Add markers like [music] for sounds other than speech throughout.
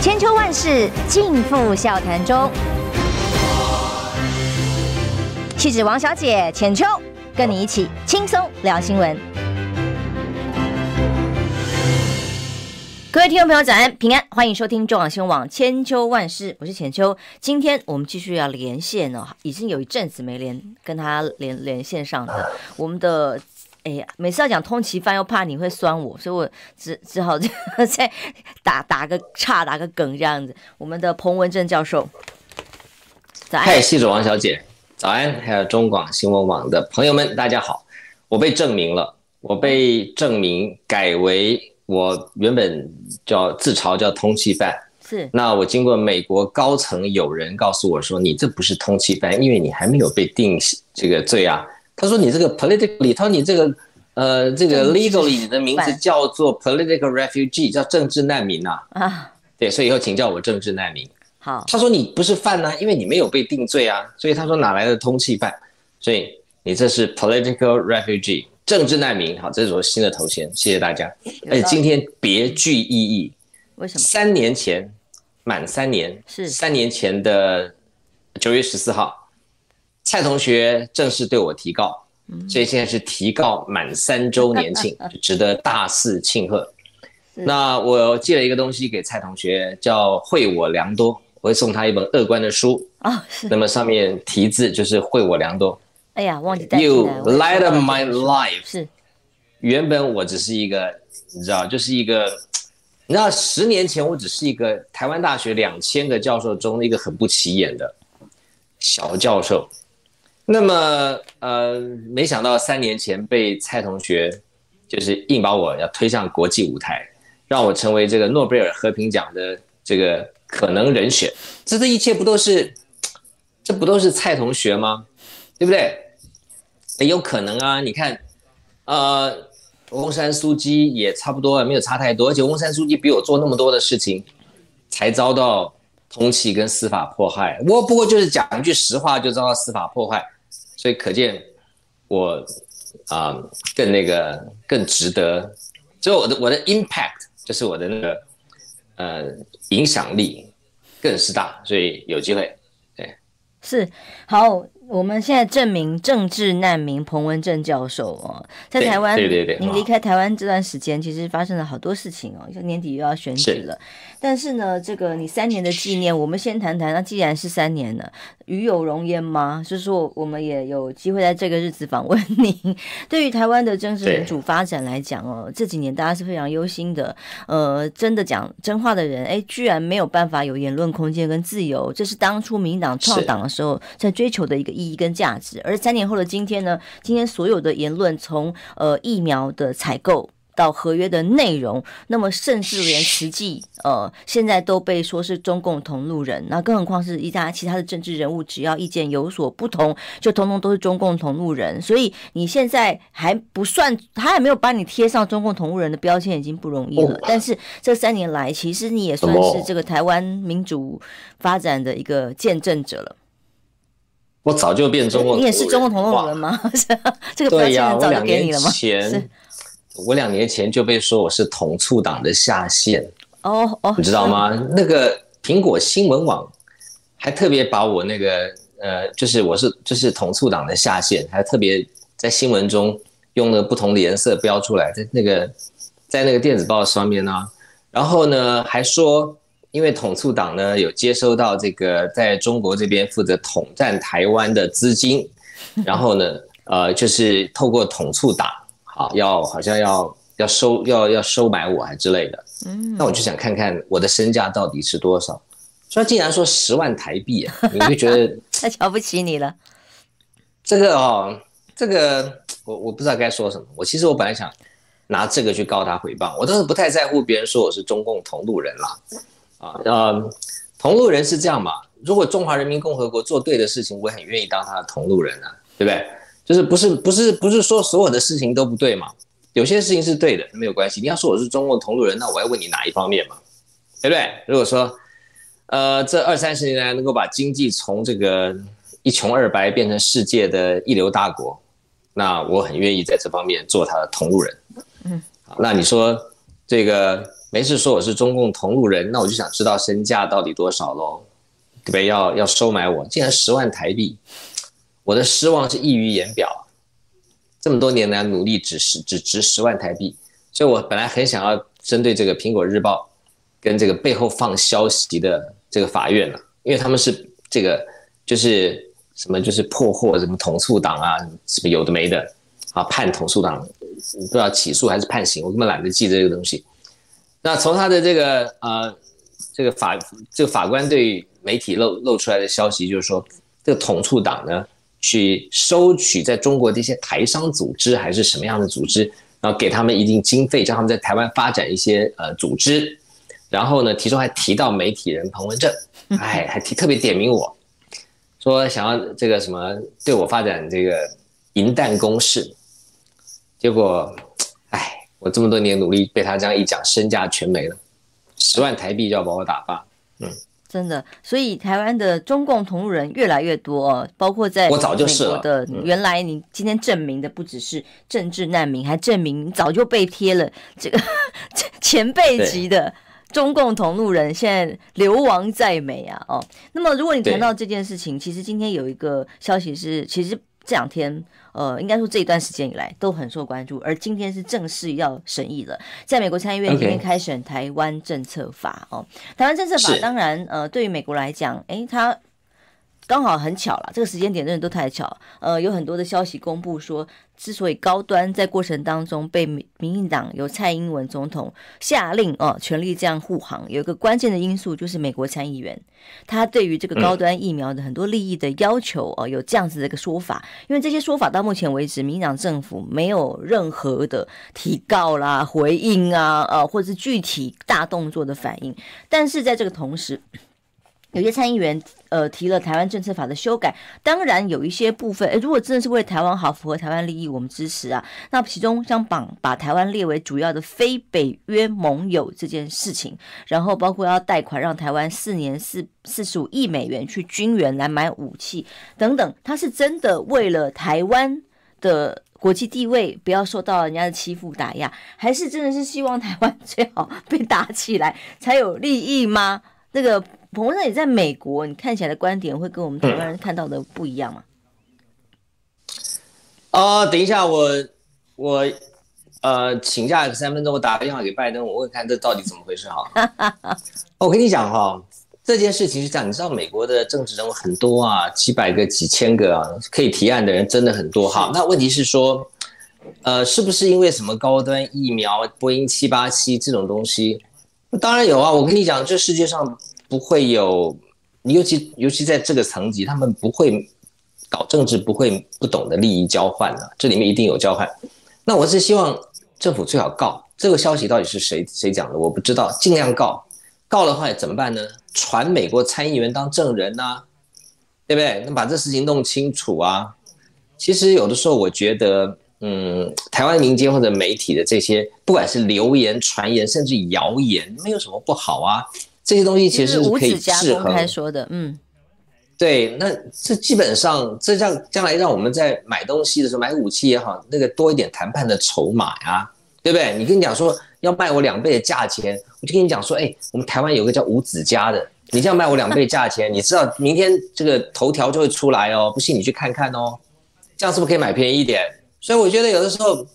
千秋万世尽付笑谈中。气质王小姐浅秋，跟你一起轻松聊新闻。各位听众朋友，早安平安，欢迎收听中广新闻网千秋万世，我是浅秋。今天我们继续要连线哦，已经有一阵子没连跟他连连线上的我们的。哎呀，每次要讲通缉犯，又怕你会酸我，所以我只只好再打打个岔，打个梗这样子。我们的彭文正教授，早安。嗨，记者王小姐，早安！还有中广新闻网的朋友们，大家好。我被证明了，我被证明改为我原本叫自嘲叫通缉犯。是。那我经过美国高层有人告诉我说，你这不是通缉犯，因为你还没有被定这个罪啊。他说：“你这个 politically，他说你这个，呃，这个 legally 你的名字叫做 political refugee，叫政治难民呐。啊，对，所以以后请叫我政治难民。好，他说你不是犯呢，因为你没有被定罪啊，所以他说哪来的通缉犯？所以你这是 political refugee，政治难民。好，这是我新的头衔，谢谢大家。而且今天别具意义，为什么？三年前满三年，是三年前的九月十四号。”蔡同学正式对我提告，所以现在是提告满三周年庆，[laughs] 就值得大肆庆贺。那我寄了一个东西给蔡同学，叫“惠我良多”，我会送他一本乐观的书。啊，是。那么上面题字就是“惠我良多”。哎呀，忘记带。You light up my life。是。原本我只是一个，你知道，就是一个，你知道，十年前我只是一个台湾大学两千个教授中的一个很不起眼的小教授。那么，呃，没想到三年前被蔡同学，就是硬把我要推向国际舞台，让我成为这个诺贝尔和平奖的这个可能人选。这这一切不都是，这不都是蔡同学吗？对不对？也有可能啊。你看，呃，翁山苏姬也差不多，没有差太多。而且翁山苏姬比我做那么多的事情，才遭到通气跟司法迫害。我不过就是讲一句实话，就遭到司法迫害。所以可见我啊、呃、更那个更值得，所以我的我的 impact 就是我的那个呃影响力更是大，所以有机会，对，是好。我们现在证明政治难民彭文正教授哦，在台湾，对对对，您离开台湾这段时间，其实发生了好多事情哦，就年底又要选举了。但是呢，这个你三年的纪念，我们先谈谈。那既然是三年了，与有容焉吗？就是说，我们也有机会在这个日子访问您。对于台湾的政治民主发展来讲哦，这几年大家是非常忧心的。呃，真的讲真话的人，哎，居然没有办法有言论空间跟自由，这是当初民党创党的时候在追求的一个。意义跟价值，而三年后的今天呢？今天所有的言论，从呃疫苗的采购到合约的内容，那么甚至连实际呃现在都被说是中共同路人，那更何况是一家其他的政治人物，只要意见有所不同，就通通都是中共同路人。所以你现在还不算，他还没有把你贴上中共同路人的标签，已经不容易了。但是这三年来，其实你也算是这个台湾民主发展的一个见证者了。我早就变中共，你也是中共同路人吗？[laughs] 这个标签很早就给你了吗？我两年前，就被说我是统促党的下线。哦哦，你知道吗？那个苹果新闻网还特别把我那个呃，就是我是就是统促党的下线，还特别在新闻中用了不同的颜色标出来，在那个在那个电子报上面呢，然后呢还说。因为统促党呢有接收到这个在中国这边负责统战台湾的资金，然后呢，呃，就是透过统促党，好要好像要要收要要收买我还之类的，嗯，那我就想看看我的身价到底是多少。所以竟然说十万台币啊，[laughs] 你会觉得太瞧不起你了。这个哦，这个我我不知道该说什么。我其实我本来想拿这个去告他诽谤，我倒是不太在乎别人说我是中共同路人啦。啊，呃，同路人是这样嘛？如果中华人民共和国做对的事情，我很愿意当他的同路人啊，对不对？就是不是不是不是说所有的事情都不对嘛？有些事情是对的，没有关系。你要说我是中共同路人，那我要问你哪一方面嘛？对不对？如果说，呃，这二三十年来能够把经济从这个一穷二白变成世界的一流大国，那我很愿意在这方面做他的同路人。嗯，好，那你说这个？没事说我是中共同路人，那我就想知道身价到底多少喽，对不对？要要收买我，竟然十万台币，我的失望是溢于言表。这么多年来努力只是只值十万台币，所以我本来很想要针对这个苹果日报跟这个背后放消息的这个法院呢，因为他们是这个就是什么就是破获什么统促党啊，什么有的没的啊，判统促党不知道起诉还是判刑，我根本懒得记这个东西。那从他的这个呃，这个法这个法官对媒体露露出来的消息，就是说这个统促党呢，去收取在中国的一些台商组织还是什么样的组织，然后给他们一定经费，让他们在台湾发展一些呃组织，然后呢，其中还提到媒体人彭文正，[laughs] 哎，还提特别点名我，说想要这个什么对我发展这个银弹攻势，结果。哎我这么多年努力，被他这样一讲，身价全没了，十万台币就要把我打发。嗯，真的，所以台湾的中共同路人越来越多哦，包括在我早就是了。的原来你今天证明的不只是政治难民，还证明你早就被贴了这个前辈级的中共同路人，现在流亡在美啊！哦，那么如果你谈到这件事情，其实今天有一个消息是，其实这两天。呃，应该说这一段时间以来都很受关注，而今天是正式要审议了。在美国参议院今天开审台湾政策法哦，台湾政策法当然呃，对于美国来讲，诶，它。刚好很巧了，这个时间点真的都太巧。呃，有很多的消息公布说，之所以高端在过程当中被民民进党由蔡英文总统下令哦、呃，全力这样护航，有一个关键的因素就是美国参议员他对于这个高端疫苗的很多利益的要求哦、呃，有这样子的一个说法。因为这些说法到目前为止，民进党政府没有任何的提告啦、回应啊，呃，或者是具体大动作的反应。但是在这个同时，有些参议员呃提了台湾政策法的修改，当然有一些部分，诶，如果真的是为台湾好，符合台湾利益，我们支持啊。那其中将把把台湾列为主要的非北约盟友这件事情，然后包括要贷款让台湾四年四四十五亿美元去军援来买武器等等，他是真的为了台湾的国际地位不要受到人家的欺负打压，还是真的是希望台湾最好被打起来才有利益吗？那个。彭文正也在美国，你看起来的观点会跟我们台湾人看到的不一样吗？啊、嗯呃，等一下，我我呃请假三分钟，我打个电话给拜登，我问看这到底怎么回事哈。[laughs] 我跟你讲哈，这件事情是这样，你知道美国的政治人物很多啊，几百个、几千个啊，可以提案的人真的很多哈。那问题是说，呃，是不是因为什么高端疫苗、波音七八七这种东西？当然有啊，我跟你讲，这世界上。不会有，尤其尤其在这个层级，他们不会搞政治，不会不懂得利益交换的，这里面一定有交换。那我是希望政府最好告这个消息到底是谁谁讲的，我不知道，尽量告。告的话怎么办呢？传美国参议员当证人呐、对不对？那把这事情弄清楚啊。其实有的时候我觉得，嗯，台湾民间或者媒体的这些，不管是流言、传言，甚至谣言，没有什么不好啊。这些东西其实是可以适合。开说的，嗯，对，那这基本上这将将来让我们在买东西的时候，买武器也好，那个多一点谈判的筹码呀，对不对？你跟你讲说要卖我两倍的价钱，我就跟你讲说，哎，我们台湾有个叫五子家的，你这样卖我两倍价钱，[laughs] 你知道明天这个头条就会出来哦，不信你去看看哦，这样是不是可以买便宜一点？所以我觉得有的时候。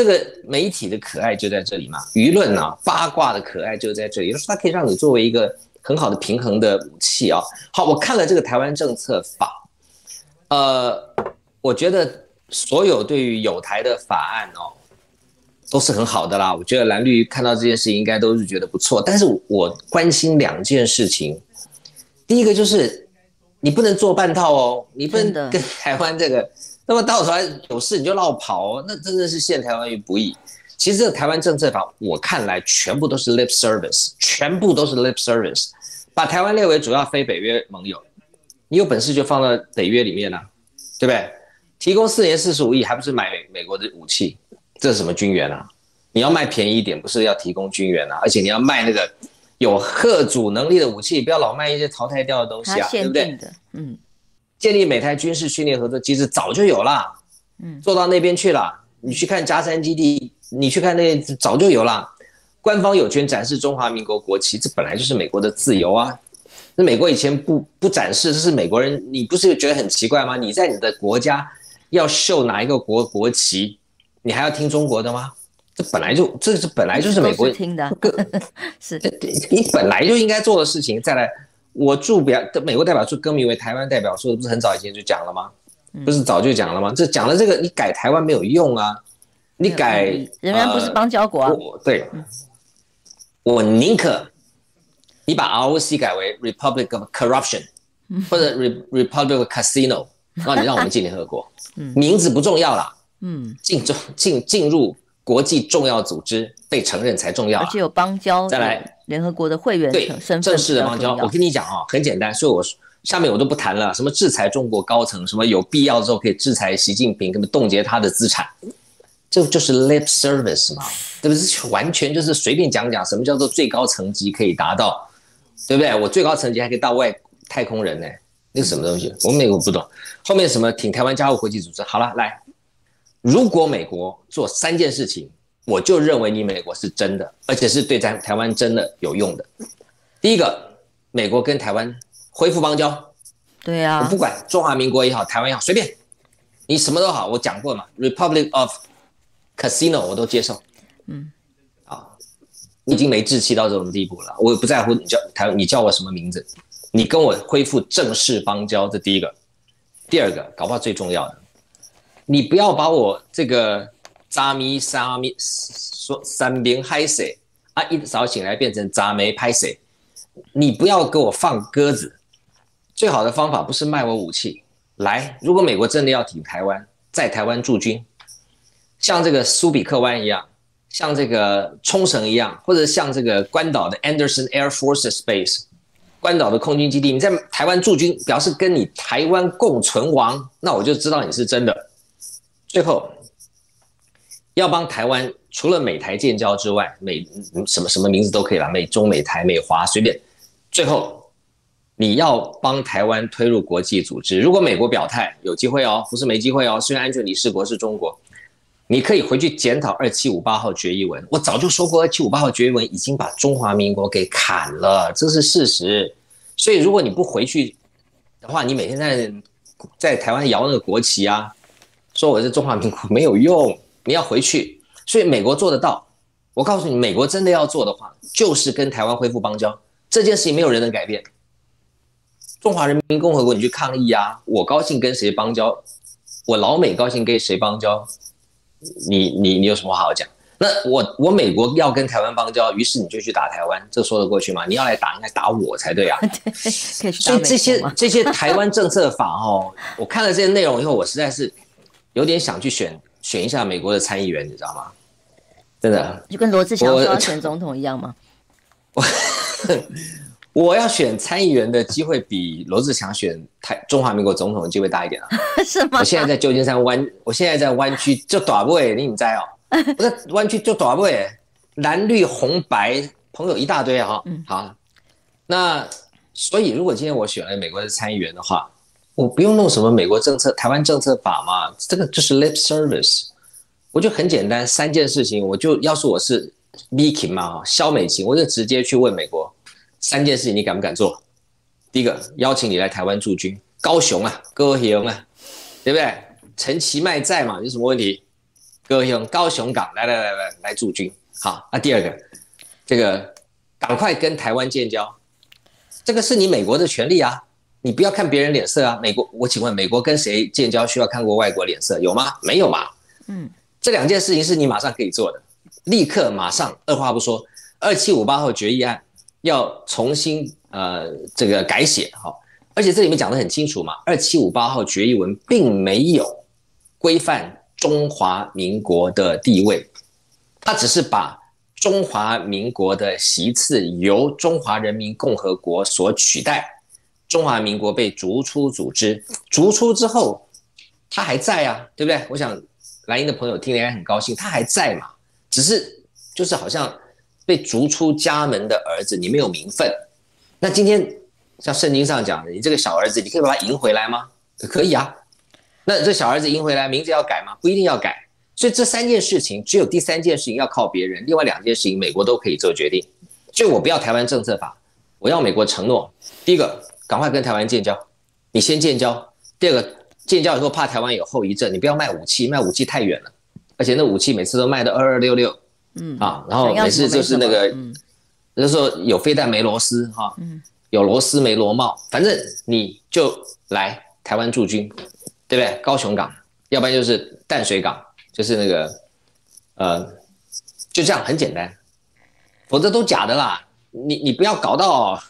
这个媒体的可爱就在这里嘛，舆论啊，八卦的可爱就在这里，就是它可以让你作为一个很好的平衡的武器啊。好，我看了这个台湾政策法，呃，我觉得所有对于有台的法案哦，都是很好的啦。我觉得蓝绿看到这件事情应该都是觉得不错，但是我关心两件事情，第一个就是你不能做半套哦，你不能跟台湾这个。那么到头来有事你就落跑哦，那真的是陷台湾于不义。其实这个台湾政策法，我看来全部都是 lip service，全部都是 lip service，把台湾列为主要非北约盟友，你有本事就放到北约里面啊，对不对？提供四年四十五亿，还不是买美国的武器？这是什么军援啊？你要卖便宜一点，不是要提供军援啊？而且你要卖那个有核主能力的武器，不要老卖一些淘汰掉的东西啊，对不对？嗯。建立美台军事训练合作机制早就有了，嗯，做到那边去了。你去看加山基地，你去看那早就有了。官方有权展示中华民国国旗，这本来就是美国的自由啊。那美国以前不不展示，这是美国人，你不是觉得很奇怪吗？你在你的国家要秀哪一个国国旗，你还要听中国的吗？这本来就这是本来就是美国听的，[laughs] 是你本来就应该做的事情。再来，我驻表的美国代表处更名为台湾代表处，不是很早以前就讲了吗？不是早就讲了吗？这讲了这个，你改台湾没有用啊，你改仍然不是邦交国啊。对，我宁可你把 ROC 改为 Republic of Corruption，或者 [laughs] Republic of Casino，那你让我们进联合国，名字不重要了，嗯，进中进进入国际重要组织被承认才重要，而且有邦交再来联合国的会员对正式的邦交。我跟你讲啊，很简单，所以我下面我都不谈了，什么制裁中国高层，什么有必要之后可以制裁习近平，根本冻结他的资产。这就是 lip service 嘛，对不对？完全就是随便讲讲，什么叫做最高层级可以达到，对不对？我最高层级还可以到外太空人呢，那是什么东西？我们美国不懂。后面什么挺台湾加入国际组织？好了，来，如果美国做三件事情，我就认为你美国是真的，而且是对咱台湾真的有用的。第一个，美国跟台湾恢复邦交。对呀，我不管中华民国也好，台湾也好，随便，你什么都好，我讲过嘛，Republic of。Casino 我都接受，嗯，啊，你已经没志气到这种地步了，我也不在乎你叫台，你叫我什么名字，你跟我恢复正式邦交，这第一个，第二个，搞不好最重要的，你不要把我这个扎咪沙咪说三边嗨谁啊，一早醒来变成扎没拍谁，你不要给我放鸽子，最好的方法不是卖我武器，来，如果美国真的要挺台湾，在台湾驻军。像这个苏比克湾一样，像这个冲绳一样，或者像这个关岛的 Anderson Air Force Base，关岛的空军基地，你在台湾驻军，表示跟你台湾共存亡，那我就知道你是真的。最后，要帮台湾，除了美台建交之外，美什么什么名字都可以了，美中美台美华随便。最后，你要帮台湾推入国际组织，如果美国表态有机会哦，不是没机会哦，虽然安全理事国是中国。你可以回去检讨二七五八号决议文。我早就说过，二七五八号决议文已经把中华民国给砍了，这是事实。所以如果你不回去的话，你每天在在台湾摇那个国旗啊，说我是中华民国没有用。你要回去，所以美国做得到。我告诉你，美国真的要做的话，就是跟台湾恢复邦交。这件事情没有人能改变。中华人民共和国，你去抗议啊！我高兴跟谁邦交，我老美高兴跟谁邦交。你你你有什么话好讲？那我我美国要跟台湾邦交，于是你就去打台湾，这说得过去吗？你要来打，应该打我才对啊。[laughs] 所以这些这些台湾政策法哦，我看了这些内容以后，我实在是有点想去选选一下美国的参议员，你知道吗？真的，就跟罗志祥说要选总统一样吗？我 [laughs] 我要选参议员的机会比罗志祥选台中华民国总统的机会大一点啊？[laughs] 是吗？我现在在旧金山湾，我现在在湾区就大位，你唔知哦？[laughs] 我在湾区就大位，蓝绿红白朋友一大堆哈。好，那所以如果今天我选了美国的参议员的话，我不用弄什么美国政策、台湾政策法嘛，这个就是 lip service，我就很简单三件事情，我就要是我是 Vicky 嘛，萧美琴，我就直接去问美国。三件事情你敢不敢做？第一个，邀请你来台湾驻军，高雄啊，高雄啊，对不对？陈其迈在嘛，有什么问题？高雄，高雄港，来来来来来驻军。好，那第二个，这个赶快跟台湾建交，这个是你美国的权利啊，你不要看别人脸色啊。美国，我请问，美国跟谁建交需要看过外国脸色？有吗？没有嘛。嗯，这两件事情是你马上可以做的，立刻马上，二话不说，二七五八号决议案。要重新呃这个改写哈，而且这里面讲得很清楚嘛，二七五八号决议文并没有规范中华民国的地位，它只是把中华民国的席次由中华人民共和国所取代，中华民国被逐出组织，逐出之后，他还在啊，对不对？我想蓝英的朋友听了应该很高兴，他还在嘛，只是就是好像。被逐出家门的儿子，你没有名分。那今天像圣经上讲的，你这个小儿子，你可以把他迎回来吗？可以啊。那这小儿子迎回来，名字要改吗？不一定要改。所以这三件事情，只有第三件事情要靠别人，另外两件事情美国都可以做决定。所以我不要台湾政策法，我要美国承诺：第一个，赶快跟台湾建交，你先建交；第二个，建交以后怕台湾有后遗症，你不要卖武器，卖武器太远了，而且那武器每次都卖的二二六六，嗯啊，然后每次就是那个，就是说有飞弹没螺丝哈，有螺丝没螺帽，反正你就来台湾驻军，对不对？高雄港，要不然就是淡水港。就是那个，呃，就这样很简单，否则都假的啦。你你不要搞到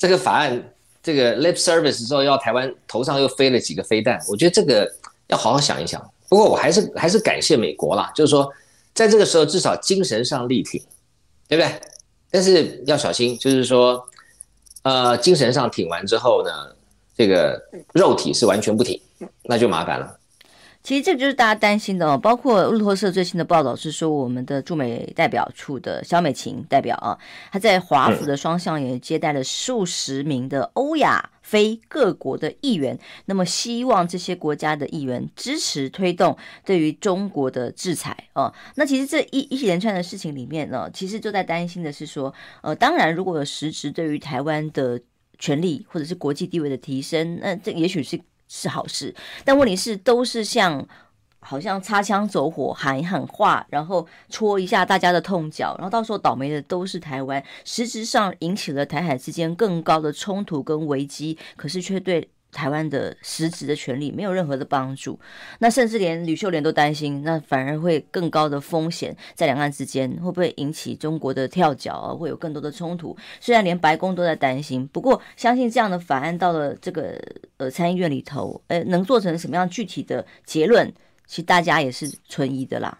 这个法案这个 lip service 之后，要台湾头上又飞了几个飞弹，我觉得这个要好好想一想。不过我还是还是感谢美国啦，就是说在这个时候至少精神上力挺，对不对？但是要小心，就是说，呃，精神上挺完之后呢，这个肉体是完全不挺，那就麻烦了。其实这个就是大家担心的哦，包括路透社最新的报道是说，我们的驻美代表处的肖美琴代表啊，他在华府的双向也接待了数十名的欧亚非各国的议员，那么希望这些国家的议员支持推动对于中国的制裁哦。那其实这一一连串的事情里面呢，其实就在担心的是说，呃，当然如果有实质对于台湾的权利或者是国际地位的提升，那这也许是。是好事，但问题是都是像好像擦枪走火喊一喊话，然后戳一下大家的痛脚，然后到时候倒霉的都是台湾，实质上引起了台海之间更高的冲突跟危机，可是却对。台湾的实质的权利没有任何的帮助，那甚至连吕秀莲都担心，那反而会更高的风险在两岸之间会不会引起中国的跳脚啊？会有更多的冲突。虽然连白宫都在担心，不过相信这样的法案到了这个呃参议院里头，呃，能做成什么样具体的结论，其实大家也是存疑的啦。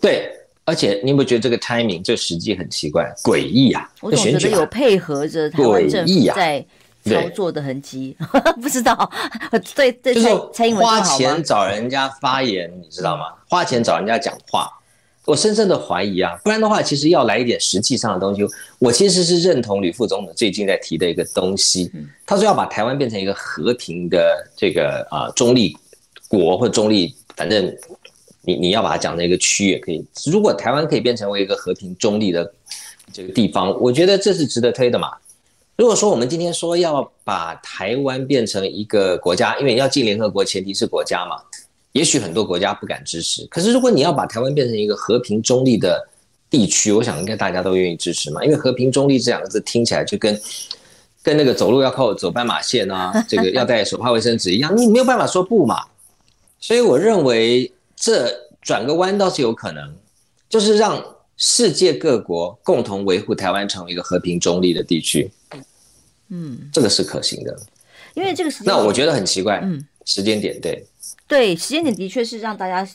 对，而且你有没有觉得这个 timing 这时机很奇怪、诡异啊？我总觉得有配合着台湾政府在。操作的痕迹，[laughs] 不知道。[laughs] 对对，就是花钱找人家发言，你知道吗？花钱找人家讲话，我深深的怀疑啊。不然的话，其实要来一点实际上的东西。我其实是认同吕副总统最近在提的一个东西，他说要把台湾变成一个和平的这个啊中立国或中立，反正你你要把它讲成一个区也可以。如果台湾可以变成为一个和平中立的这个地方，我觉得这是值得推的嘛。如果说我们今天说要把台湾变成一个国家，因为要进联合国，前提是国家嘛，也许很多国家不敢支持。可是如果你要把台湾变成一个和平中立的地区，我想应该大家都愿意支持嘛，因为和平中立这两个字听起来就跟跟那个走路要靠走斑马线啊，[laughs] 这个要带手帕卫生纸一样，你没有办法说不嘛。所以我认为这转个弯倒是有可能，就是让世界各国共同维护台湾成为一个和平中立的地区。嗯，这个是可行的，因为这个时间那我觉得很奇怪，嗯，时间点对。对，时间点的确是让大家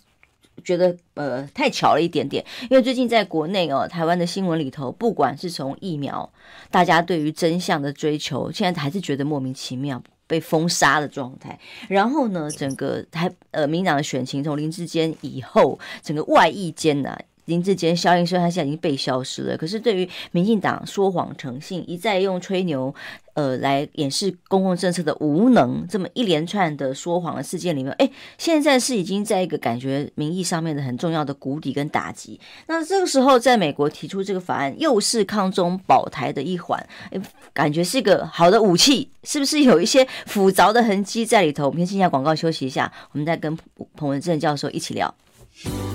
觉得呃太巧了一点点，因为最近在国内哦，台湾的新闻里头，不管是从疫苗，大家对于真相的追求，现在还是觉得莫名其妙被封杀的状态，然后呢，整个台呃民党的选情从林志坚以后，整个外溢间呢。林志坚、萧应生，他现在已经被消失了。可是对于民进党说谎成性，一再用吹牛，呃，来掩饰公共政策的无能，这么一连串的说谎的事件里面，哎，现在是已经在一个感觉民意上面的很重要的谷底跟打击。那这个时候，在美国提出这个法案，又是抗中保台的一环，哎，感觉是一个好的武器，是不是有一些复杂的痕迹在里头？我们先进下广告，休息一下，我们再跟彭文正教授一起聊。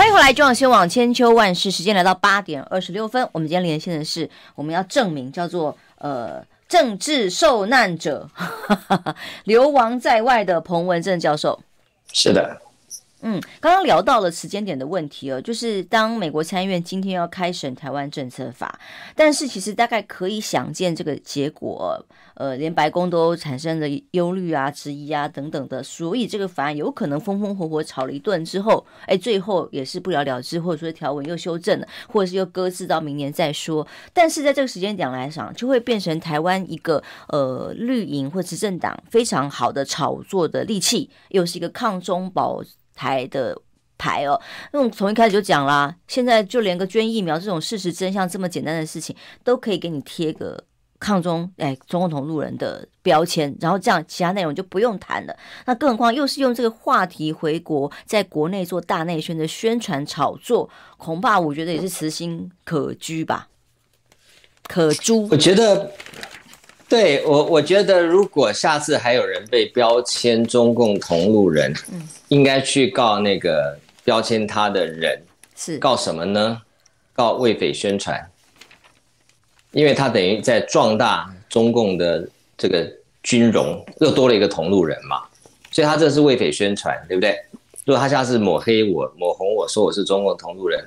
欢迎回来，中央新闻网千秋万世，时间来到八点二十六分。我们今天连线的是我们要证明叫做呃政治受难者，流亡在外的彭文正教授。是的，嗯，刚刚聊到了时间点的问题哦，就是当美国参议院今天要开审台湾政策法，但是其实大概可以想见这个结果，呃，连白宫都产生了忧虑啊、质疑啊等等的，所以这个法案有可能风风火火吵了一顿之后，哎，最后也是不了了之，或者说条文又修正了，或者是又搁置到明年再说。但是在这个时间点来讲，就会变成台湾一个呃绿营或执政党非常好的炒作的利器，又是一个抗中保台的牌哦，那我们从一开始就讲啦，现在就连个捐疫苗这种事实真相这么简单的事情，都可以给你贴个抗中哎中共同路人的标签，然后这样其他内容就不用谈了。那更何况又是用这个话题回国，在国内做大内宣的宣传炒作，恐怕我觉得也是慈心可居吧，可诛。我觉得。对我，我觉得如果下次还有人被标签中共同路人，嗯，应该去告那个标签他的人，是告什么呢？告为匪宣传，因为他等于在壮大中共的这个军容，又多了一个同路人嘛，所以他这是为匪宣传，对不对？如果他下次抹黑我、抹红我说我是中共同路人，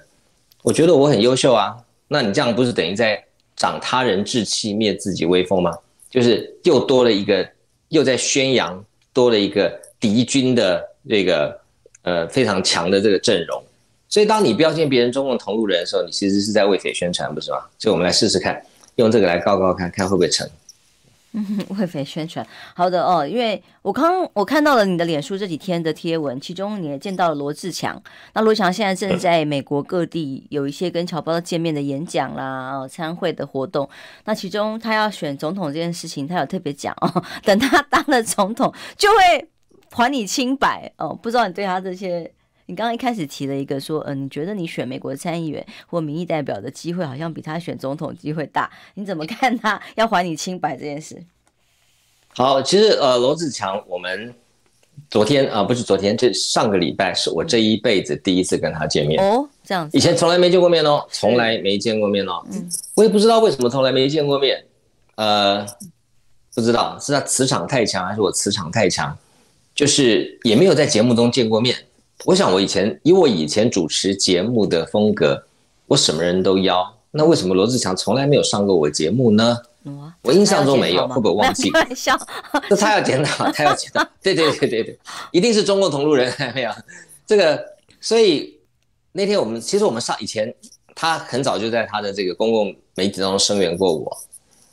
我觉得我很优秀啊，那你这样不是等于在长他人志气、灭自己威风吗？就是又多了一个，又在宣扬多了一个敌军的这个呃非常强的这个阵容，所以当你标签别人中共同路人的时候，你其实是在为匪宣传，不是吗？所以我们来试试看，用这个来告告看看会不会成。嗯，为匪宣传，好的哦，因为我刚我看到了你的脸书这几天的贴文，其中你也见到了罗志强。那罗强现在正在美国各地有一些跟侨胞见面的演讲啦，哦，参会的活动。那其中他要选总统这件事情，他有特别讲哦，[laughs] 等他当了总统，就会还你清白哦。不知道你对他这些。你刚刚一开始提了一个说，嗯、呃，你觉得你选美国参议员或民意代表的机会好像比他选总统机会大，你怎么看他要还你清白这件事？好，其实呃，罗志强，我们昨天啊、呃，不是昨天，这上个礼拜是我这一辈子第一次跟他见面哦，这样子，以前从来没见过面哦，从来没见过面哦，嗯，我也不知道为什么从来没见过面，呃，不知道是他磁场太强还是我磁场太强，就是也没有在节目中见过面。我想，我以前以我以前主持节目的风格，我什么人都邀。那为什么罗志强从来没有上过我节目呢？我印象中没有，会不会忘 [laughs] 记？开玩笑，那他要检讨，他要检讨。对对对对对，一定是中共同路人，[laughs] 没有这个。所以那天我们其实我们上以前，他很早就在他的这个公共媒体当中声援过我，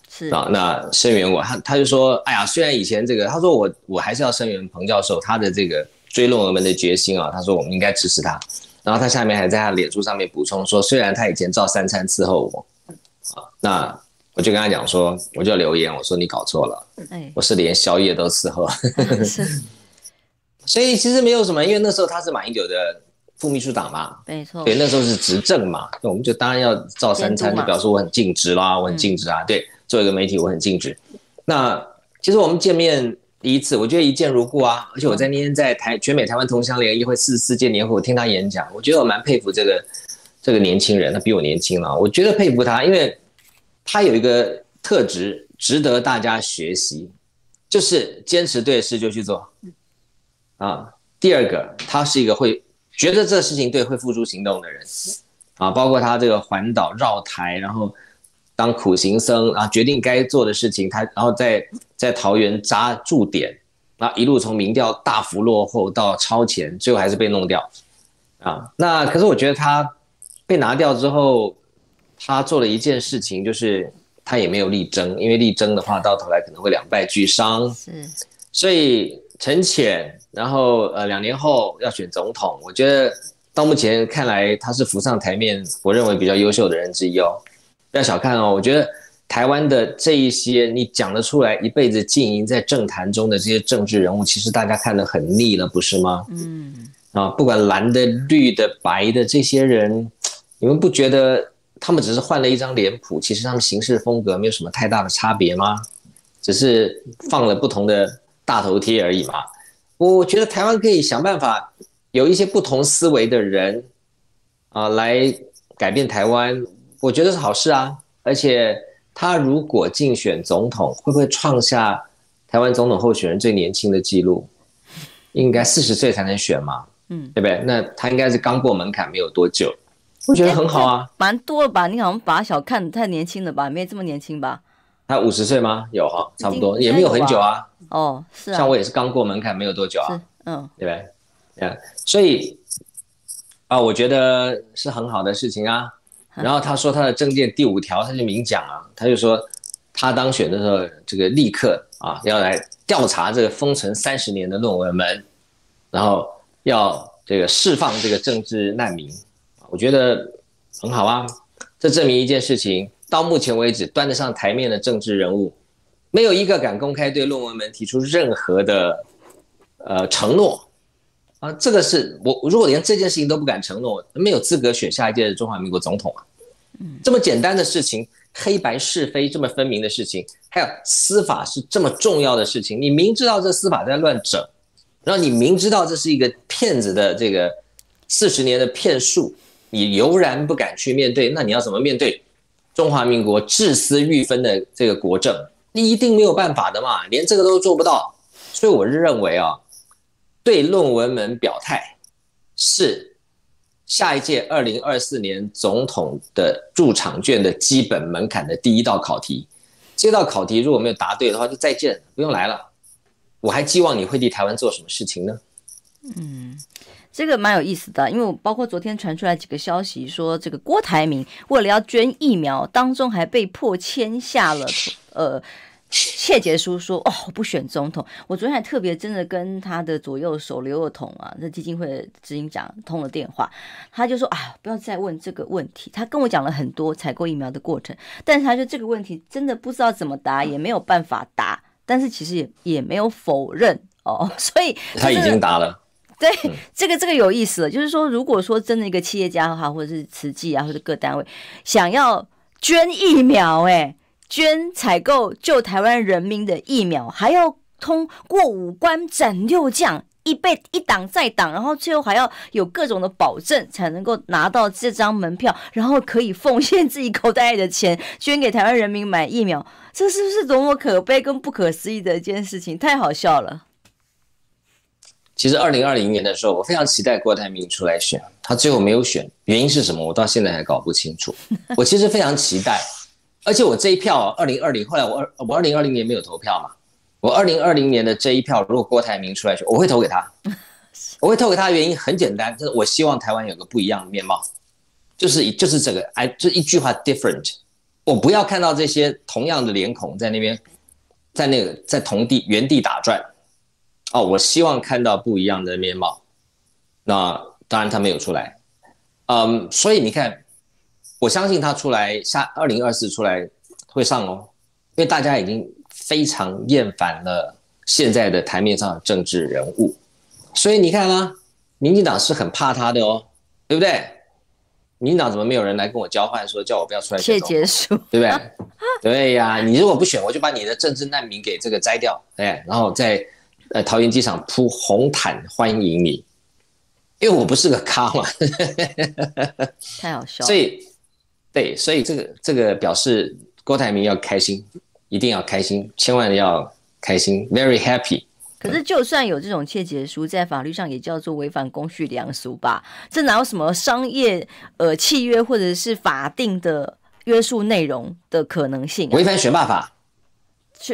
是啊，那声援我，他他就说，哎呀，虽然以前这个，他说我我还是要声援彭教授他的这个。追论文们的决心啊，他说我们应该支持他，然后他下面还在他脸书上面补充说，虽然他以前照三餐伺候我，啊，那我就跟他讲说，我就留言我说你搞错了，我是连宵夜都伺候，[laughs] 所以其实没有什么，因为那时候他是马英九的副秘书长嘛，没错，对，那时候是执政嘛，那我们就当然要照三餐，就表示我很尽职啦，我很尽职啊，对，作为一个媒体我很尽职。那其实我们见面。第一次，我觉得一见如故啊！而且我在那天在台全美台湾同乡联谊会四十四届年会，我听他演讲，我觉得我蛮佩服这个这个年轻人，他比我年轻了，我觉得佩服他，因为他有一个特质值得大家学习，就是坚持对的事就去做啊。第二个，他是一个会觉得这个事情对会付诸行动的人啊，包括他这个环岛绕台，然后。当苦行僧啊，决定该做的事情，他然后在在桃园扎驻点，啊，一路从民调大幅落后到超前，最后还是被弄掉，啊，那可是我觉得他被拿掉之后，他做了一件事情，就是他也没有力争，因为力争的话，到头来可能会两败俱伤，是，所以陈潜，然后呃两年后要选总统，我觉得到目前看来他是浮上台面，我认为比较优秀的人之一哦。不要小看哦，我觉得台湾的这一些你讲得出来，一辈子经营在政坛中的这些政治人物，其实大家看得很腻了，不是吗？嗯，啊，不管蓝的、绿的、白的这些人，你们不觉得他们只是换了一张脸谱，其实他们行事风格没有什么太大的差别吗？只是放了不同的大头贴而已嘛。我觉得台湾可以想办法有一些不同思维的人啊，来改变台湾。我觉得是好事啊，而且他如果竞选总统，会不会创下台湾总统候选人最年轻的记录？应该四十岁才能选嘛？嗯，对不对？那他应该是刚过门槛没有多久，我觉得很好啊，蛮多了吧？你好像把他小看太年轻了吧？没这么年轻吧？他五十岁吗？有哈，差不多，也没有很久啊。哦，是啊，像我也是刚过门槛没有多久啊，嗯，对不对？嗯，所以啊，我觉得是很好的事情啊。然后他说他的政见第五条，他就明讲啊，他就说他当选的时候，这个立刻啊要来调查这个封存三十年的论文门，然后要这个释放这个政治难民，我觉得很好啊。这证明一件事情，到目前为止端得上台面的政治人物，没有一个敢公开对论文门提出任何的呃承诺。啊，这个是我如果连这件事情都不敢承诺，没有资格选下一届的中华民国总统啊。这么简单的事情，黑白是非这么分明的事情，还有司法是这么重要的事情，你明知道这司法在乱整，然后你明知道这是一个骗子的这个四十年的骗术，你犹然不敢去面对，那你要怎么面对中华民国治私育分的这个国政？你一定没有办法的嘛，连这个都做不到。所以我是认为啊。对论文门表态是下一届二零二四年总统的入场券的基本门槛的第一道考题。这道考题如果没有答对的话，就再见，不用来了。我还寄望你会替台湾做什么事情呢？嗯，这个蛮有意思的，因为我包括昨天传出来几个消息，说这个郭台铭为了要捐疫苗，当中还被迫签下了呃。切结书说：“哦，我不选总统。我昨天还特别真的跟他的左右手刘宥彤啊，这基金会的执行长通了电话，他就说：啊，不要再问这个问题。他跟我讲了很多采购疫苗的过程，但是他说这个问题真的不知道怎么答，也没有办法答。但是其实也也没有否认哦，[laughs] 所以他已经答了。对，这个这个有意思了，就是说，如果说真的一个企业家的话，或者是慈济啊，或者各单位想要捐疫苗，哎。”捐采购救台湾人民的疫苗，还要通过五关斩六将，一被一挡再挡，然后最后还要有各种的保证，才能够拿到这张门票，然后可以奉献自己口袋里的钱捐给台湾人民买疫苗，这是不是多么可悲跟不可思议的一件事情？太好笑了。其实二零二零年的时候，我非常期待郭台铭出来选，他最后没有选，原因是什么？我到现在还搞不清楚。我其实非常期待。而且我这一票，二零二零，后来我二我二零二零年没有投票嘛，我二零二零年的这一票，如果郭台铭出来选，我会投给他。[laughs] 我会投给他的原因很简单，就是我希望台湾有个不一样的面貌，就是就是这个，哎，就一句话，different。我不要看到这些同样的脸孔在那边，在那个在同地原地打转。哦，我希望看到不一样的面貌。那当然他没有出来，嗯，所以你看。我相信他出来下二零二四出来会上哦，因为大家已经非常厌烦了现在的台面上的政治人物，所以你看啊，民进党是很怕他的哦，对不对？民进党怎么没有人来跟我交换说叫我不要出来选？切结束，对不对？[laughs] 对呀、啊，你如果不选，我就把你的政治难民给这个摘掉，哎，然后在呃桃园机场铺红毯欢迎你，因为我不是个咖嘛，[laughs] 太好笑了，所以。对，所以这个这个表示郭台铭要开心，一定要开心，千万要开心，very happy。可是，就算有这种窃结书，在法律上也叫做违反公序良俗吧？这哪有什么商业呃契约或者是法定的约束内容的可能性啊？违反选罢法。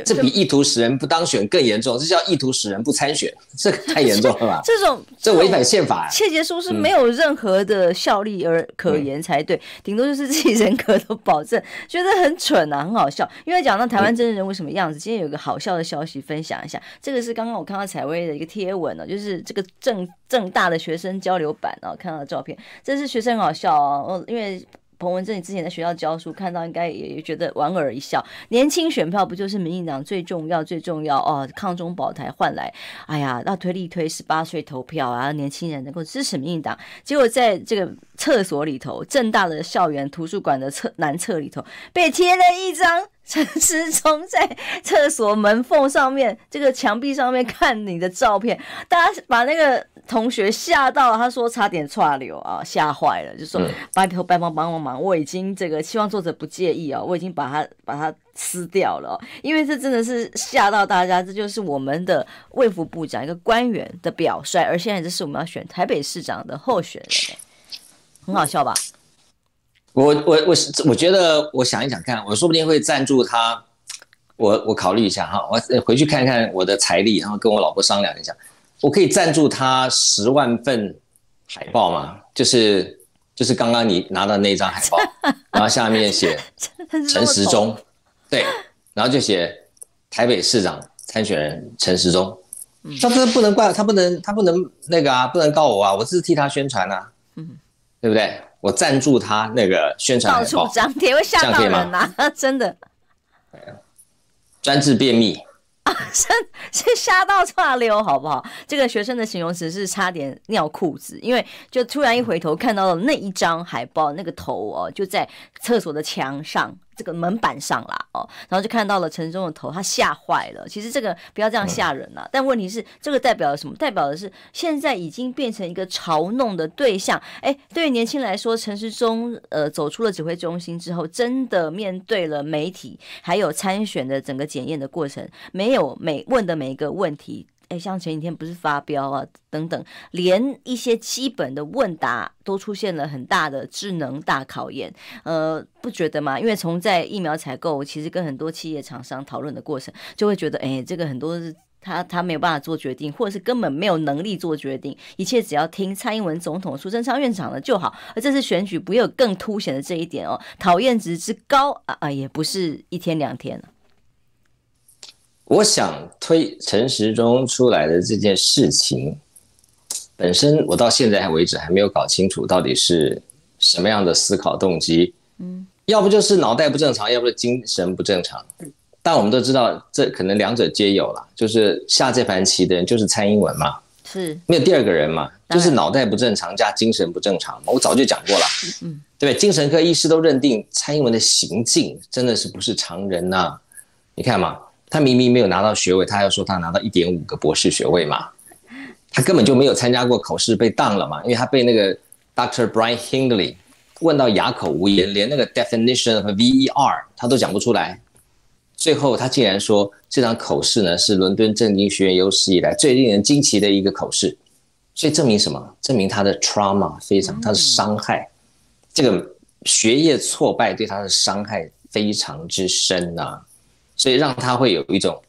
这比意图使人不当选更严重，这叫意图使人不参选，[laughs] 这个太严重了吧？[laughs] 这种这违反宪法，窃结书是没有任何的效力而可言才对，顶、嗯、多就是自己人格的保证，觉得很蠢啊，很好笑。因为讲到台湾政治人为什么样子，嗯、今天有个好笑的消息分享一下，这个是刚刚我看到采薇的一个贴文呢，就是这个正正大的学生交流版啊，看到的照片，这是学生很好笑哦，因为。彭文正，你之前在学校教书，看到应该也觉得莞尔一笑。年轻选票不就是民进党最重要、最重要哦？抗中保台换来，哎呀，要推力推十八岁投票啊，年轻人能够支持民进党。结果在这个厕所里头，正大的校园图书馆的厕男厕里头，被贴了一张陈思聪在厕所门缝上面，这个墙壁上面看你的照片，大家把那个同学吓到了，他说差点岔流啊，吓坏了，就说拜托拜帮帮帮忙，我已经这个希望作者不介意啊，我已经把它把它撕掉了，因为这真的是吓到大家，这就是我们的卫福部长一个官员的表率，而现在这是我们要选台北市长的候选人，很好笑吧？我我我是我觉得我想一想看，我说不定会赞助他。我我考虑一下哈，我回去看看我的财力，然后跟我老婆商量一下，我可以赞助他十万份海报吗？就是就是刚刚你拿到那张海报，然后下面写 [laughs] 陈时中，对，然后就写台北市长参选人陈时中。他不能不能怪他不能他不能那个啊，不能告我啊，我是替他宣传啊，嗯，对不对？我赞助他那个宣传海报，到处张贴会吓到人呐，[laughs] 真的。专治便秘啊，是是吓到岔流，好不好？这个学生的形容词是差点尿裤子，因为就突然一回头看到了那一张海报，那个头哦就在厕所的墙上。这个门板上啦，哦，然后就看到了陈时中的头，他吓坏了。其实这个不要这样吓人了，但问题是，这个代表了什么？代表的是现在已经变成一个嘲弄的对象。哎，对于年轻人来说，陈时中呃走出了指挥中心之后，真的面对了媒体，还有参选的整个检验的过程，没有每问的每一个问题。哎，像前几天不是发飙啊，等等，连一些基本的问答都出现了很大的智能大考验，呃，不觉得吗？因为从在疫苗采购，其实跟很多企业厂商讨论的过程，就会觉得，哎，这个很多是他他没有办法做决定，或者是根本没有能力做决定，一切只要听蔡英文总统、苏贞昌院长的就好。而这次选举不有更凸显的这一点哦，讨厌值之高啊啊，也不是一天两天了。我想推陈时中出来的这件事情本身，我到现在为止还没有搞清楚到底是什么样的思考动机。嗯，要不就是脑袋不正常，要不是精神不正常。但我们都知道，这可能两者皆有了。就是下这盘棋的人就是蔡英文嘛，是没有第二个人嘛，就是脑袋不正常加精神不正常嘛。我早就讲过了，嗯，对？精神科医师都认定蔡英文的行径真的是不是常人呐、啊？你看嘛。他明明没有拿到学位，他要说他拿到一点五个博士学位嘛？他根本就没有参加过考试，被当了嘛？因为他被那个 Dr. Brian Hingley 问到哑口无言，连那个 definition of VER 他都讲不出来。最后他竟然说这场口试呢是伦敦政经学院有史以来最令人惊奇的一个口试。所以证明什么？证明他的 trauma 非常，他的伤害，这个学业挫败对他的伤害非常之深呐、啊。所以让他会有一种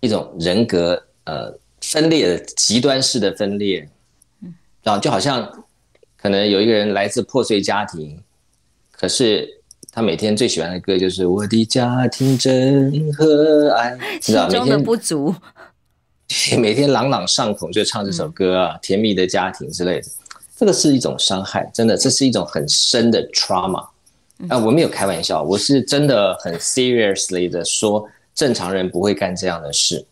一种人格呃分裂的极端式的分裂，然后就好像可能有一个人来自破碎家庭，可是他每天最喜欢的歌就是我的家庭真和蔼，知道每天不足，[laughs] 每天朗朗上口就唱这首歌啊，甜蜜的家庭之类的，这个是一种伤害，真的，这是一种很深的 trauma。啊，我没有开玩笑，我是真的很 seriously 的说，正常人不会干这样的事。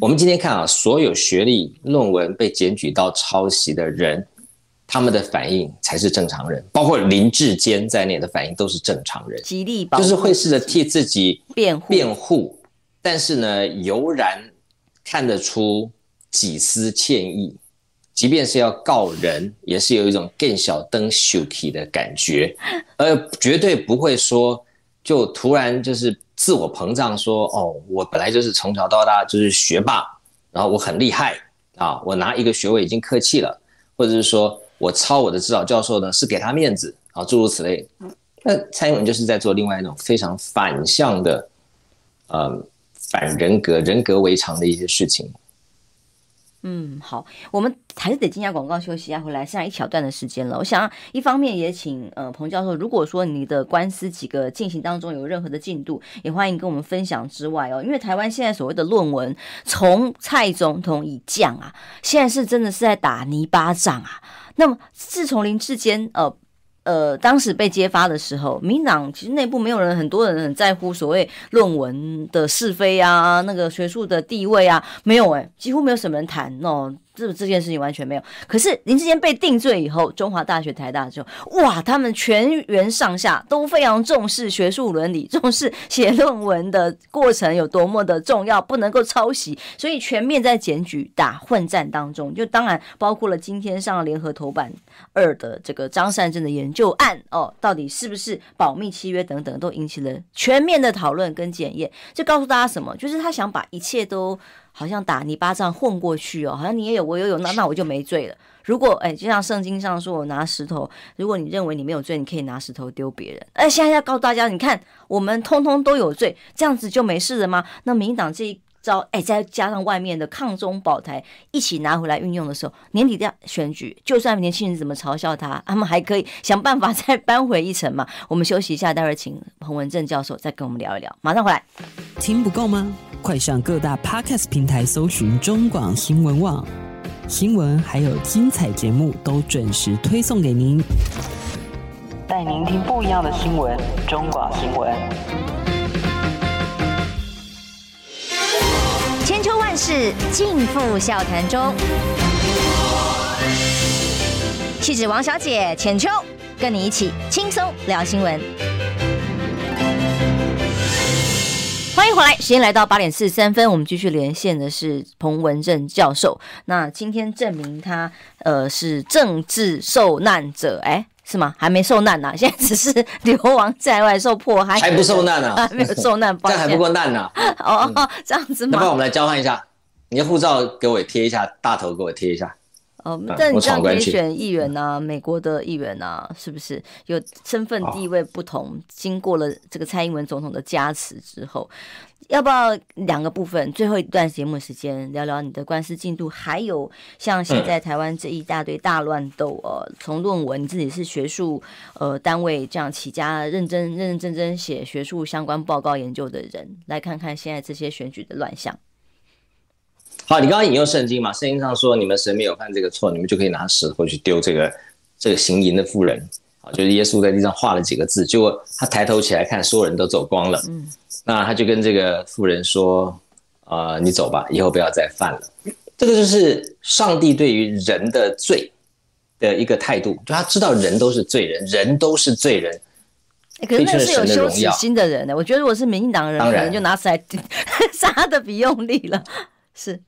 我们今天看啊，所有学历论文被检举到抄袭的人，他们的反应才是正常人，包括林志坚在内的反应都是正常人，极力就是会试着替自己辩护辩护，但是呢，油然看得出几丝歉意。即便是要告人，也是有一种更小灯秀气的感觉，而绝对不会说就突然就是自我膨胀说哦，我本来就是从小到大就是学霸，然后我很厉害啊，我拿一个学位已经客气了，或者是说我抄我的指导教授呢是给他面子啊，诸如此类。那蔡英文就是在做另外一种非常反向的，呃，反人格、人格为常的一些事情。嗯，好，我们还是得进下广告休息一下，回来剩下一小段的时间了。我想一方面也请呃彭教授，如果说你的官司几个进行当中有任何的进度，也欢迎跟我们分享之外哦，因为台湾现在所谓的论文，从蔡总统以降啊，现在是真的是在打泥巴仗啊。那么自从林志坚呃。呃，当时被揭发的时候，民党其实内部没有人，很多人很在乎所谓论文的是非啊，那个学术的地位啊，没有哎、几乎没有什么人谈哦。这这件事情完全没有。可是林志坚被定罪以后，中华大学、台大就哇，他们全员上下都非常重视学术伦理，重视写论文的过程有多么的重要，不能够抄袭，所以全面在检举打混战当中，就当然包括了今天上联合头版二的这个张善政的研究案哦，到底是不是保密契约等等，都引起了全面的讨论跟检验。这告诉大家什么？就是他想把一切都。好像打泥巴仗混过去哦，好像你也有我也有，那那我就没罪了。如果哎，就像圣经上说，我拿石头，如果你认为你没有罪，你可以拿石头丢别人。哎，现在要告诉大家，你看我们通通都有罪，这样子就没事了吗？那民党这一招，哎，再加上外面的抗中保台一起拿回来运用的时候，年底的选举，就算年轻人怎么嘲笑他，他们还可以想办法再 [laughs] 扳回一城嘛。我们休息一下，待会儿请彭文正教授再跟我们聊一聊，马上回来。听不够吗？快上各大 Podcast 平台搜寻中广新闻网新闻，还有精彩节目都准时推送给您，带您听不一样的新闻。中广新闻，千秋万世尽付笑谈中。气质王小姐浅秋，跟你一起轻松聊新闻。欢迎回来，时间来到八点四十三分，我们继续连线的是彭文正教授。那今天证明他呃是政治受难者，哎，是吗？还没受难呢、啊，现在只是流亡在外受迫害，还不受难呢、啊，[laughs] 还没有受难，这还不够难呢、啊。[laughs] 哦，嗯、这样子吗？那不我们来交换一下，你的护照给我贴一下，大头给我贴一下。哦，但你这样可以选议员呐、啊，美国的议员呐、啊，是不是有身份地位不同？哦、经过了这个蔡英文总统的加持之后，要不要两个部分？最后一段节目时间聊聊你的官司进度，还有像现在台湾这一大堆大乱斗，呃，从论文你自己是学术呃单位这样起家，认真认认真真写学术相关报告研究的人，来看看现在这些选举的乱象。好，你刚刚引用圣经嘛？圣经上说，你们神没有犯这个错，你们就可以拿石头去丢这个这个行淫的妇人。啊，就是耶稣在地上画了几个字，结果他抬头起来看，所有人都走光了。嗯，那他就跟这个妇人说：“啊、呃，你走吧，以后不要再犯了。”这个就是上帝对于人的罪的一个态度，就他知道人都是罪人，人都是罪人。欸、可是那是有羞耻心的人呢。我觉得如果是民进党的人，可能就拿起来 [laughs] 杀的比用力了。是。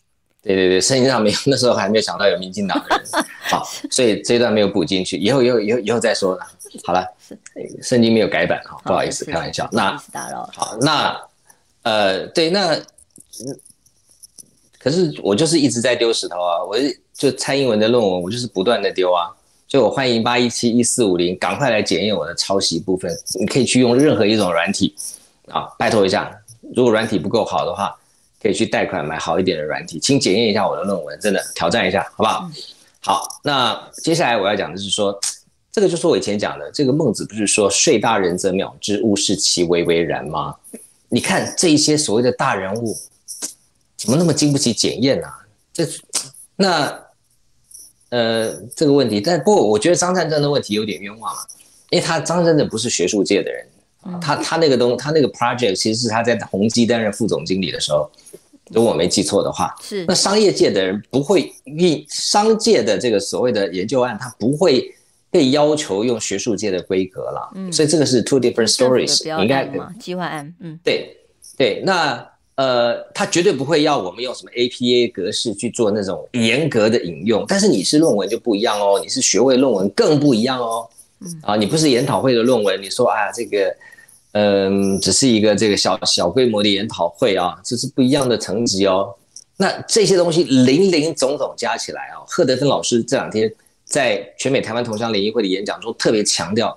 对对对，圣经上没有，[laughs] 那时候还没有想到有民进党的人，[laughs] 好，所以这一段没有补进去，以后以后以后以后再说了。好了，圣经没有改版哈，不好意思，开玩笑。那好，那呃，对，那可是我就是一直在丢石头啊，我就蔡英文的论文，我就是不断的丢啊，所以我欢迎八一七一四五零赶快来检验我的抄袭部分，你可以去用任何一种软体啊，拜托一下，如果软体不够好的话。可以去贷款买好一点的软体，请检验一下我的论文，真的挑战一下，好不好？好，那接下来我要讲的是说，[tsk] 这个就是我以前讲的，这个孟子不是说“睡大人则秒之，勿视其为为然”吗？你看这一些所谓的大人物，[tsk] 怎么那么经不起检验呢？这 [tsk] 那呃这个问题，但不过我觉得张善政的问题有点冤枉啊，因为他张善政不是学术界的人。他他那个东他那个 project 其实是他在宏基担任副总经理的时候，如果我没记错的话，是。那商业界的人不会运商界的这个所谓的研究案，他不会被要求用学术界的规格了。嗯，所以这个是 two different stories，应该计划案，嗯，对对，那呃，他绝对不会要我们用什么 APA 格式去做那种严格的引用，但是你是论文就不一样哦，你是学位论文更不一样哦，啊，你不是研讨会的论文，你说啊这个。嗯，只是一个这个小小规模的研讨会啊，这是不一样的层级哦。那这些东西林林总总加起来啊，贺德芬老师这两天在全美台湾同乡联谊会的演讲中特别强调，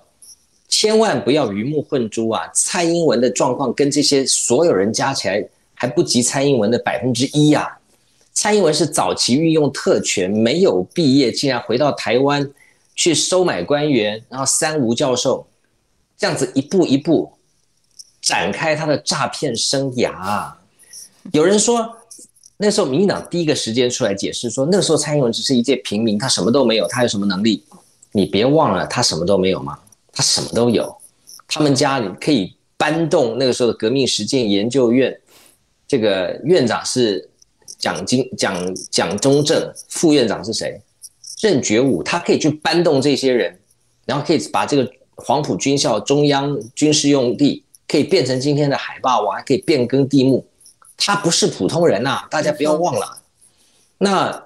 千万不要鱼目混珠啊！蔡英文的状况跟这些所有人加起来还不及蔡英文的百分之一呀。蔡英文是早期运用特权，没有毕业，竟然回到台湾去收买官员，然后三无教授，这样子一步一步。展开他的诈骗生涯，有人说那时候民进党第一个时间出来解释说，那个时候蔡英文只是一介平民，他什么都没有，他有什么能力？你别忘了，他什么都没有吗？他什么都有，他们家里可以搬动那个时候的革命实践研究院，这个院长是蒋经蒋蒋中正副院长是谁？任觉武，他可以去搬动这些人，然后可以把这个黄埔军校中央军事用地可以变成今天的海霸王，还可以变更地目。他不是普通人呐、啊，大家不要忘了。那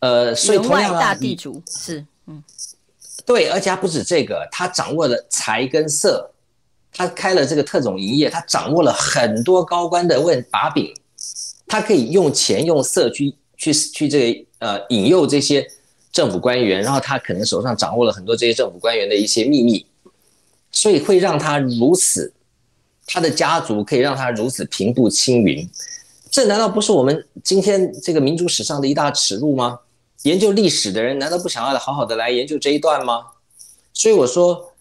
呃，所以同样大地主是嗯，对，而且他不止这个，他掌握了财跟色，他开了这个特种营业，他掌握了很多高官的问把柄，他可以用钱用色去去去这个呃引诱这些。政府官员，然后他可能手上掌握了很多这些政府官员的一些秘密，所以会让他如此，他的家族可以让他如此平步青云，这难道不是我们今天这个民族史上的一大耻辱吗？研究历史的人难道不想要好好的来研究这一段吗？所以我说，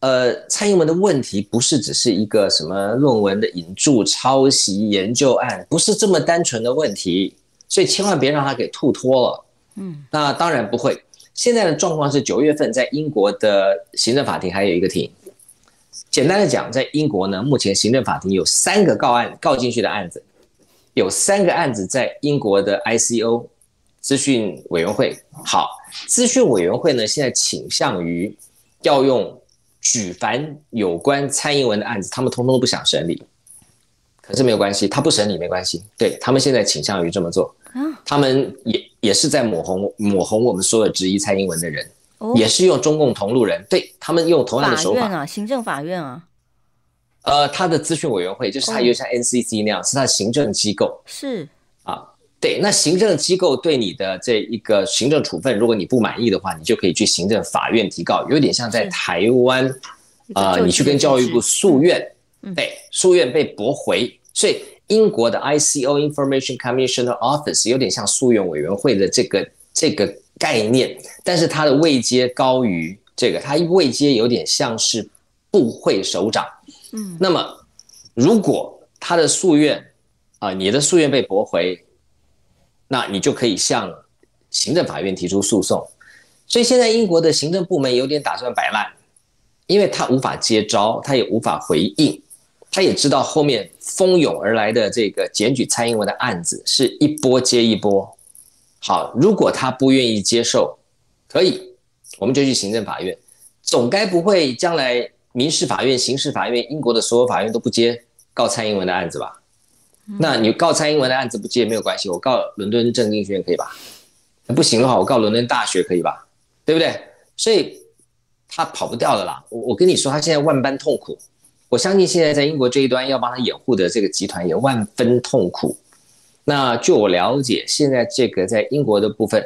呃，蔡英文的问题不是只是一个什么论文的引注、抄袭、研究案，不是这么单纯的问题，所以千万别让他给吐脱了。嗯，那当然不会。现在的状况是，九月份在英国的行政法庭还有一个庭。简单的讲，在英国呢，目前行政法庭有三个告案告进去的案子，有三个案子在英国的 ICO 资讯委员会。好，资讯委员会呢，现在倾向于要用举凡有关蔡英文的案子，他们通通都不想审理。可是没有关系，他不审理没关系。对，他们现在倾向于这么做，他们也。也是在抹红抹红我们所有质疑蔡英文的人，哦、也是用中共同路人，对他们用同样的手法。行政法院啊。呃，他的资讯委员会就是他有像 NCC 那样，哦、是他的行政机构。是啊，对，那行政机构对你的这一个行政处分，如果你不满意的话，你就可以去行政法院提告，有点像在台湾啊、呃，你去跟教育部诉愿，嗯、对，诉愿被驳回，所以。英国的 ICO Information Commissioner Office 有点像诉愿委员会的这个这个概念，但是它的位阶高于这个，它位阶有点像是部会首长。嗯，那么如果他的诉愿啊，你的诉愿被驳回，那你就可以向行政法院提出诉讼。所以现在英国的行政部门有点打算摆烂，因为他无法接招，他也无法回应。他也知道后面蜂拥而来的这个检举蔡英文的案子是一波接一波。好，如果他不愿意接受，可以，我们就去行政法院。总该不会将来民事法院、刑事法院、英国的所有法院都不接告蔡英文的案子吧？那你告蔡英文的案子不接没有关系，我告伦敦政经学院可以吧？不行的话，我告伦敦大学可以吧？对不对？所以他跑不掉的啦。我我跟你说，他现在万般痛苦。我相信现在在英国这一端要帮他掩护的这个集团也万分痛苦。那据我了解，现在这个在英国的部分，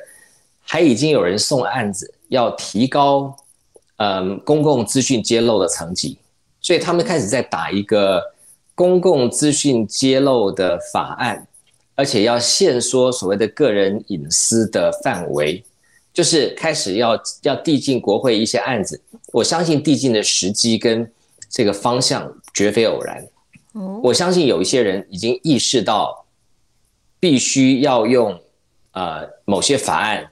还已经有人送案子要提高，嗯，公共资讯揭露的层级，所以他们开始在打一个公共资讯揭露的法案，而且要限缩所谓的个人隐私的范围，就是开始要要递进国会一些案子。我相信递进的时机跟。这个方向绝非偶然，我相信有一些人已经意识到，必须要用呃某些法案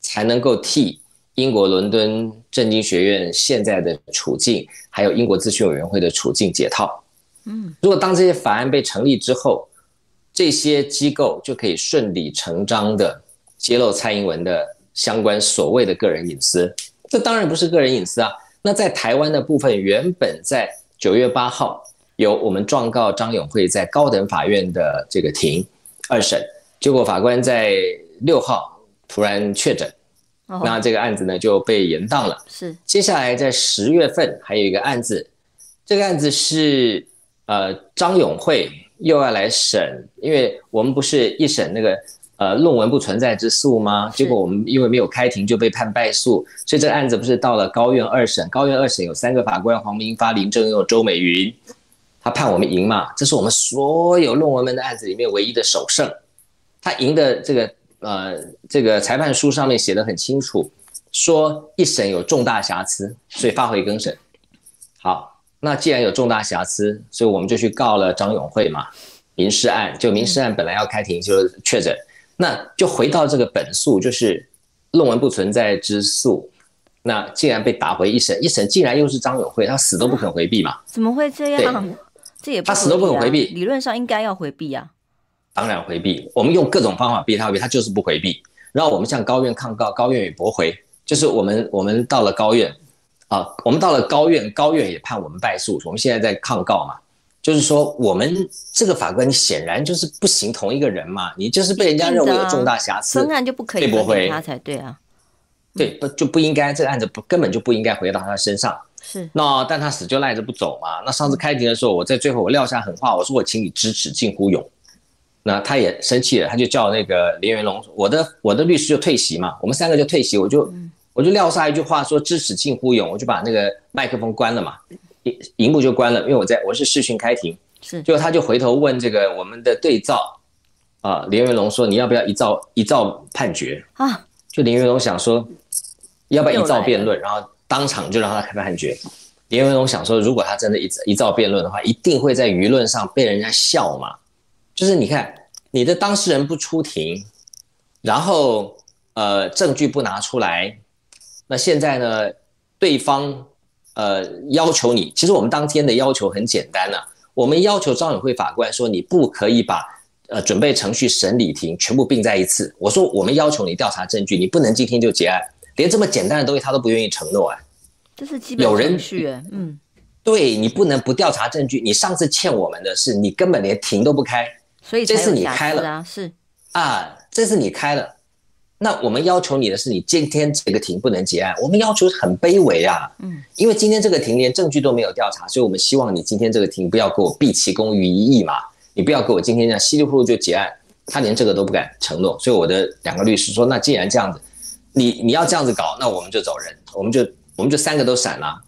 才能够替英国伦敦政经学院现在的处境，还有英国咨询委员会的处境解套。嗯，如果当这些法案被成立之后，这些机构就可以顺理成章的揭露蔡英文的相关所谓的个人隐私，这当然不是个人隐私啊。那在台湾的部分，原本在九月八号有我们状告张永惠在高等法院的这个庭二审，结果法官在六号突然确诊，那这个案子呢就被延宕了。是，接下来在十月份还有一个案子，这个案子是呃张永慧又要来审，因为我们不是一审那个。呃，论文不存在之诉吗？结果我们因为没有开庭就被判败诉，所以这个案子不是到了高院二审。高院二审有三个法官：黄明发、林正佑、周美云，他判我们赢嘛？这是我们所有论文门的案子里面唯一的首胜。他赢的这个呃，这个裁判书上面写的很清楚，说一审有重大瑕疵，所以发回更审。好，那既然有重大瑕疵，所以我们就去告了张永会嘛，民事案。就民事案本来要开庭就确诊。那就回到这个本诉，就是论文不存在之诉。那竟然被打回一审，一审竟然又是张永会，他死都不肯回避嘛？怎么会这样？这也他死都不肯回避。理论上应该要回避呀、当然回避。我们用各种方法逼他回避，他就是不回避。然后我们向高院抗告，高院也驳回。就是我们我们到了高院，啊，我们到了高院，高院也判我们败诉。我们现在在抗告嘛，就是说我们这个法官显然就是不行同一个人嘛，你就是被人家认为有重大瑕疵，分案就不可以驳回他才对啊。对，不就不应该这个案子不根本就不应该回到他身上。是，那但他死就赖着不走嘛。那上次开庭的时候，我在最后我撂下狠话，我说我请你支持近乎勇。那他也生气了，他就叫那个林元龙，我的我的律师就退席嘛，我们三个就退席，我就。嗯我就撂下一句话说支持近乎勇，我就把那个麦克风关了嘛，荧荧幕就关了，因为我在我是视讯开庭，是，就他就回头问这个我们的对照啊林元龙说，你要不要一照一照判决啊？就林元龙想说要不要一照辩论，然后当场就让他开判决。林文龙想说，如果他真的一一照辩论的话，一定会在舆论上被人家笑嘛。就是你看你的当事人不出庭，然后呃证据不拿出来。那现在呢？对方呃要求你，其实我们当天的要求很简单了、我们要求张永辉法官说，你不可以把呃准备程序、审理庭全部并在一次。我说我们要求你调查证据，你不能今天就结案，连这么简单的东西他都不愿意承诺啊。这是基本程序，嗯，对，你不能不调查证据。你上次欠我们的是你根本连庭都不开，所以这次你开了啊，是啊，这次你开了。那我们要求你的是，你今天这个庭不能结案。我们要求很卑微啊，嗯，因为今天这个庭连证据都没有调查，所以我们希望你今天这个庭不要给我毕其功于一役嘛，你不要给我今天这样稀里糊涂就结案。他连这个都不敢承诺，所以我的两个律师说，那既然这样子，你你要这样子搞，那我们就走人，我们就我们就三个都闪了。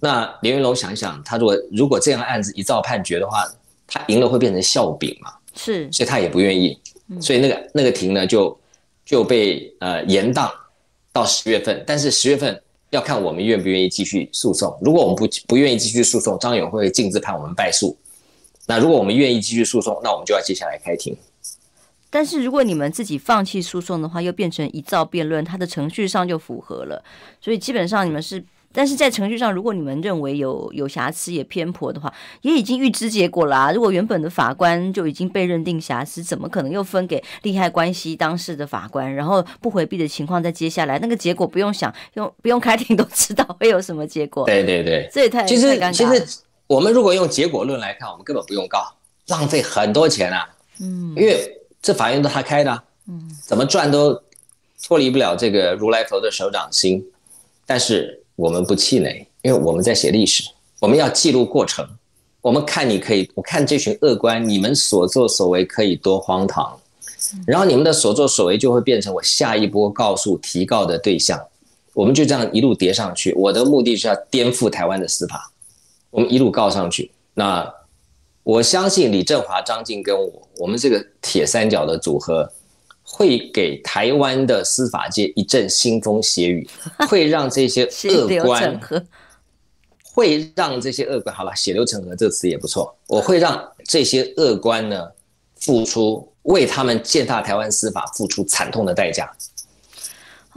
那林云龙想一想，他如果如果这样案子一造判决的话，他赢了会变成笑柄嘛，是，所以他也不愿意，所以那个那个庭呢就。就被呃延宕到十月份，但是十月份要看我们愿不愿意继续诉讼。如果我们不不愿意继续诉讼，张勇会径自判我们败诉。那如果我们愿意继续诉讼，那我们就要接下来开庭。但是如果你们自己放弃诉讼的话，又变成一造辩论，它的程序上就符合了。所以基本上你们是。但是在程序上，如果你们认为有有瑕疵、也偏颇的话，也已经预知结果啦、啊。如果原本的法官就已经被认定瑕疵，怎么可能又分给利害关系当事的法官，然后不回避的情况再接下来那个结果不用想，用不用开庭都知道会有什么结果。对对对，这也太其实。其实我们如果用结果论来看，我们根本不用告，浪费很多钱啊。嗯，因为这法院都他开的、嗯，怎么转都脱离不了这个如来佛的手掌心。但是我们不气馁。因为我们在写历史，我们要记录过程。我们看你可以，我看这群恶官，你们所作所为可以多荒唐，然后你们的所作所为就会变成我下一波告诉提告的对象。我们就这样一路叠上去。我的目的是要颠覆台湾的司法。我们一路告上去。那我相信李振华、张静跟我，我们这个铁三角的组合，会给台湾的司法界一阵腥风血雨，[laughs] 会让这些恶官。会让这些恶官，好了，血流成河这个词也不错。我会让这些恶官呢，付出，为他们践踏台湾司法付出惨痛的代价。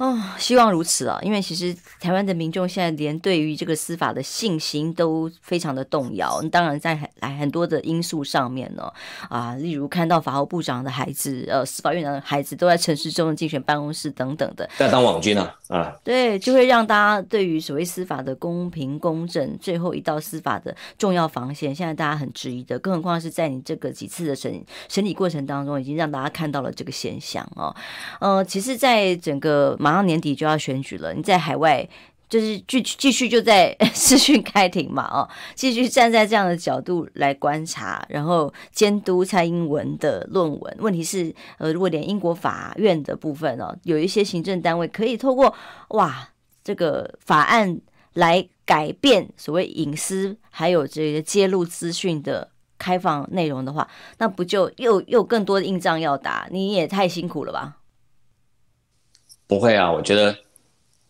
哦，希望如此啊！因为其实台湾的民众现在连对于这个司法的信心都非常的动摇。当然，在很很多的因素上面呢，啊，例如看到法务部长的孩子，呃，司法院长的孩子都在城市中的竞选办公室等等的，在当网军啊，啊，对，就会让大家对于所谓司法的公平公正，最后一道司法的重要防线，现在大家很质疑的。更何况是在你这个几次的审审理过程当中，已经让大家看到了这个现象哦。呃，其实，在整个马上年底就要选举了，你在海外就是继继续就在 [laughs] 视讯开庭嘛，哦，继续站在这样的角度来观察，然后监督蔡英文的论文。问题是，呃，如果连英国法院的部分哦，有一些行政单位可以透过哇这个法案来改变所谓隐私，还有这个揭露资讯的开放内容的话，那不就又又更多的硬仗要打？你也太辛苦了吧？不会啊，我觉得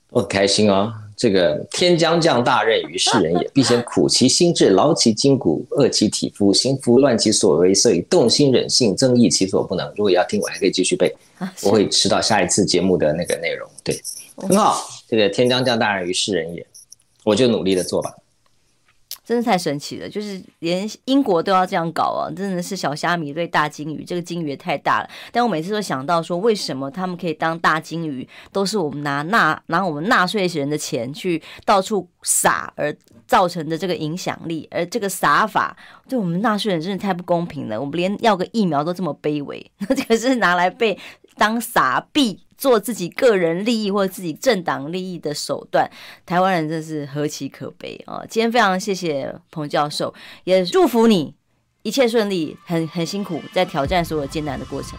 我很开心哦。这个天将降大任于世人也，[laughs] 必先苦其心志，劳其筋骨，饿其体肤，行拂乱其所为，所以动心忍性，增益其所不能。如果要听，我还可以继续背，我会吃到下一次节目的那个内容。对，很好。这个天将降大任于世人也，我就努力的做吧。真的太神奇了，就是连英国都要这样搞啊！真的是小虾米对大鲸鱼，这个鲸鱼也太大了。但我每次都想到说，为什么他们可以当大鲸鱼，都是我们拿纳拿我们纳税人的钱去到处撒而造成的这个影响力，而这个撒法对我们纳税人真的太不公平了。我们连要个疫苗都这么卑微，那 [laughs] 这个是拿来被当撒币。做自己个人利益或自己政党利益的手段，台湾人真是何其可悲啊！今天非常谢谢彭教授，也祝福你一切顺利，很很辛苦，在挑战所有艰难的过程。